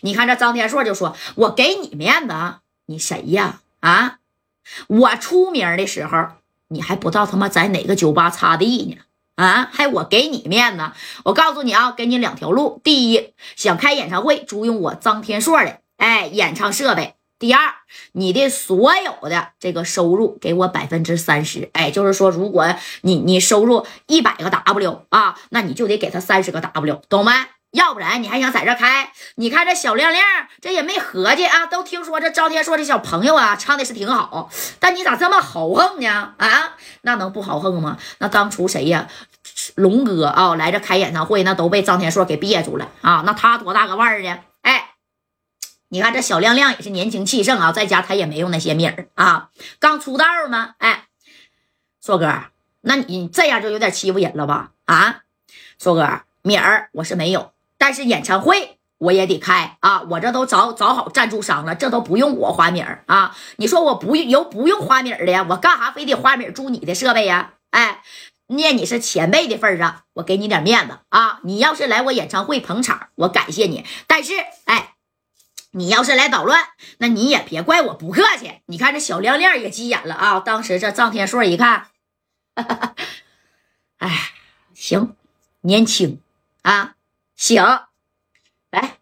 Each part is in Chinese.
你看这张天硕就说：“我给你面子，你谁呀？啊，我出名的时候，你还不知道他妈在哪个酒吧擦地呢？啊，还我给你面子？我告诉你啊，给你两条路：第一，想开演唱会，租用我张天硕的哎演唱设备。”第二，你的所有的这个收入给我百分之三十，哎，就是说，如果你你收入一百个 W 啊，那你就得给他三十个 W，懂没？要不然你还想在这开？你看这小亮亮，这也没合计啊，都听说这张天硕这小朋友啊，唱的是挺好，但你咋这么豪横呢？啊，那能不豪横吗？那当初谁呀？龙哥啊，来这开演唱会，那都被张天硕给憋住了啊，那他多大个腕儿呢？哎。你看这小亮亮也是年轻气盛啊，在家他也没有那些米儿啊，刚出道呢。哎，硕哥，那你这样就有点欺负人了吧？啊，硕哥，米儿我是没有，但是演唱会我也得开啊，我这都找找好赞助商了，这都不用我花米儿啊。你说我不用有不用花米儿的呀？我干啥非得花米儿租你的设备呀？哎，念你是前辈的份上，我给你点面子啊。你要是来我演唱会捧场，我感谢你，但是哎。你要是来捣乱，那你也别怪我不客气。你看这小亮亮也急眼了啊！当时这张天硕一看，哎，行，年轻啊，行，来。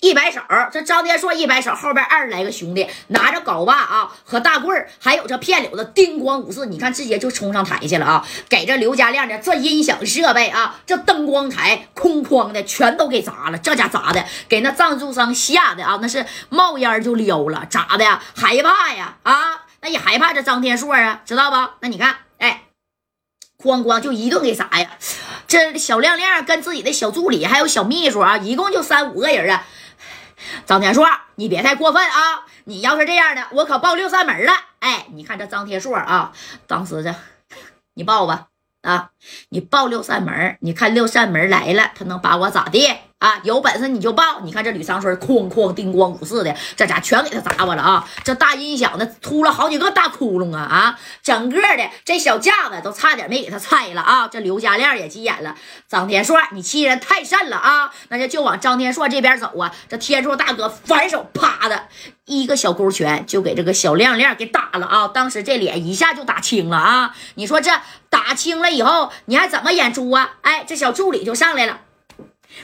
一摆手，这张天硕一摆手，后边二十来个兄弟拿着镐把啊和大棍儿，还有这片柳子，叮咣五四，你看直接就冲上台去了啊！给这刘家亮的这音响设备啊，这灯光台空哐的全都给砸了，这家砸的给那赞助商吓的啊，那是冒烟就撩了，咋的呀？害怕呀啊？那也害怕这张天硕啊，知道不？那你看，哎，哐哐就一顿给砸呀！这小亮亮跟自己的小助理还有小秘书啊，一共就三五个人啊。张天硕，你别太过分啊！你要是这样的，我可报六扇门了。哎，你看这张天硕啊，当时这，你报吧啊，你报六扇门，你看六扇门来了，他能把我咋地？啊，有本事你就报！你看这吕长春，哐哐叮咣五四的，这家全给他砸过了啊！这大音响那秃了好几个大窟窿啊啊！整个的这小架子都差点没给他拆了啊！这刘家亮也急眼了，张天硕，你欺人太甚了啊！那就就往张天硕这边走啊！这天硕大哥反手啪的一个小勾拳就给这个小亮亮给打了啊！当时这脸一下就打青了啊！你说这打青了以后你还怎么演出啊？哎，这小助理就上来了。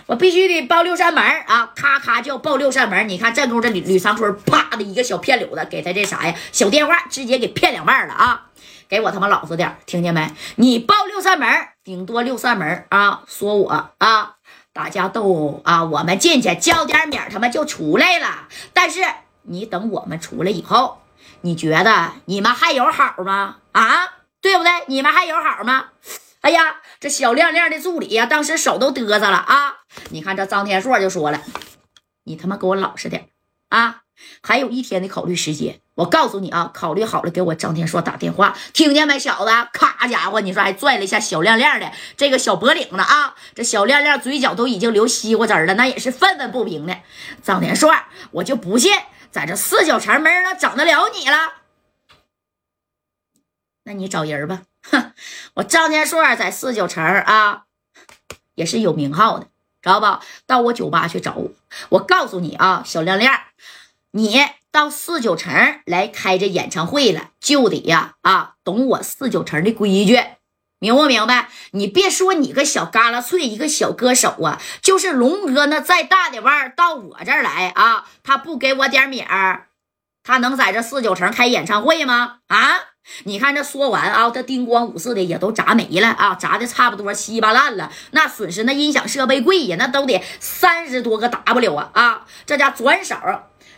我必须得报六扇门啊！咔咔就报六扇门。你看这功夫，这吕吕长春啪的一个小片柳子，给他这啥呀？小电话直接给骗两半了啊！给我他妈老实点，听见没？你报六扇门，顶多六扇门啊！说我啊，大家都啊，我们进去交点米，他们就出来了。但是你等我们出来以后，你觉得你们还有好吗？啊，对不对？你们还有好吗？哎呀，这小亮亮的助理呀，当时手都嘚瑟了啊！你看这张天硕就说了：“你他妈给我老实点啊！还有一天的考虑时间，我告诉你啊，考虑好了给我张天硕打电话，听见没，小子？咔家伙，你说还拽了一下小亮亮的这个小脖领子啊！这小亮亮嘴角都已经流西瓜汁了，那也是愤愤不平的。张天硕，我就不信在这四九城没人能整得了你了。那你找人吧。”哼，我张天硕在四九城啊，也是有名号的，知道不？到我酒吧去找我。我告诉你啊，小亮亮，你到四九城来开这演唱会了，就得呀啊，懂我四九城的规矩，明不明白？你别说你个小旮旯脆一个小歌手啊，就是龙哥那再大的腕儿到我这儿来啊，他不给我点米儿，他能在这四九城开演唱会吗？啊？你看这说完啊，这叮咣五四的也都砸没了啊，砸的差不多稀巴烂了。那损失那音响设备贵呀，那都得三十多个 W 啊啊！这家转手，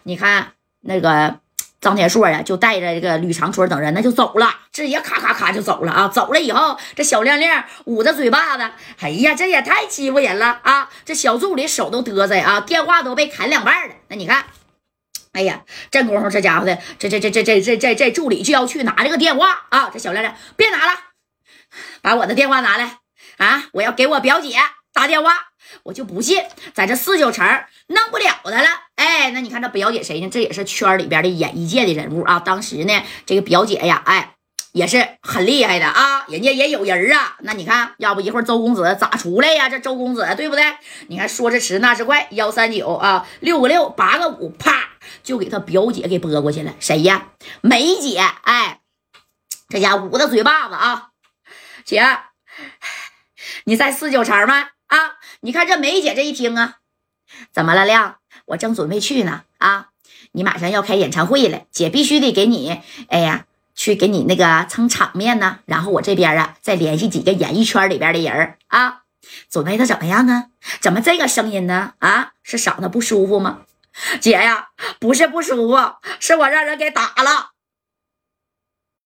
你看那个张天硕呀，就带着这个吕长春等人，那就走了，直接咔咔咔就走了啊！走了以后，这小亮亮捂着嘴巴子，哎呀，这也太欺负人了啊！这小助理手都嘚瑟啊，电话都被砍两半了。那你看。哎呀，这功夫，这家伙的，这这这这这这这这助理就要去拿这个电话啊！这小亮亮，别拿了，把我的电话拿来啊！我要给我表姐打电话，我就不信在这四九城弄不了他了。哎，那你看这表姐谁呢？这也是圈里边的演艺界的人物啊！当时呢，这个表姐呀，哎，也是很厉害的啊，人家也有人啊。那你看，要不一会儿周公子咋出来呀？这周公子对不对？你看说时迟那时快，幺三九啊，六个六八个五，啪就给他表姐给拨过去了。谁呀？梅姐。哎，这家捂着嘴巴子啊，姐，你在四九城吗？啊，你看这梅姐这一听啊，怎么了亮？我正准备去呢。啊，你马上要开演唱会了，姐必须得给你，哎呀。去给你那个撑场面呢，然后我这边啊再联系几个演艺圈里边的人啊，准备的怎么样啊？怎么这个声音呢？啊，是嗓子不舒服吗？姐呀，不是不舒服，是我让人给打了。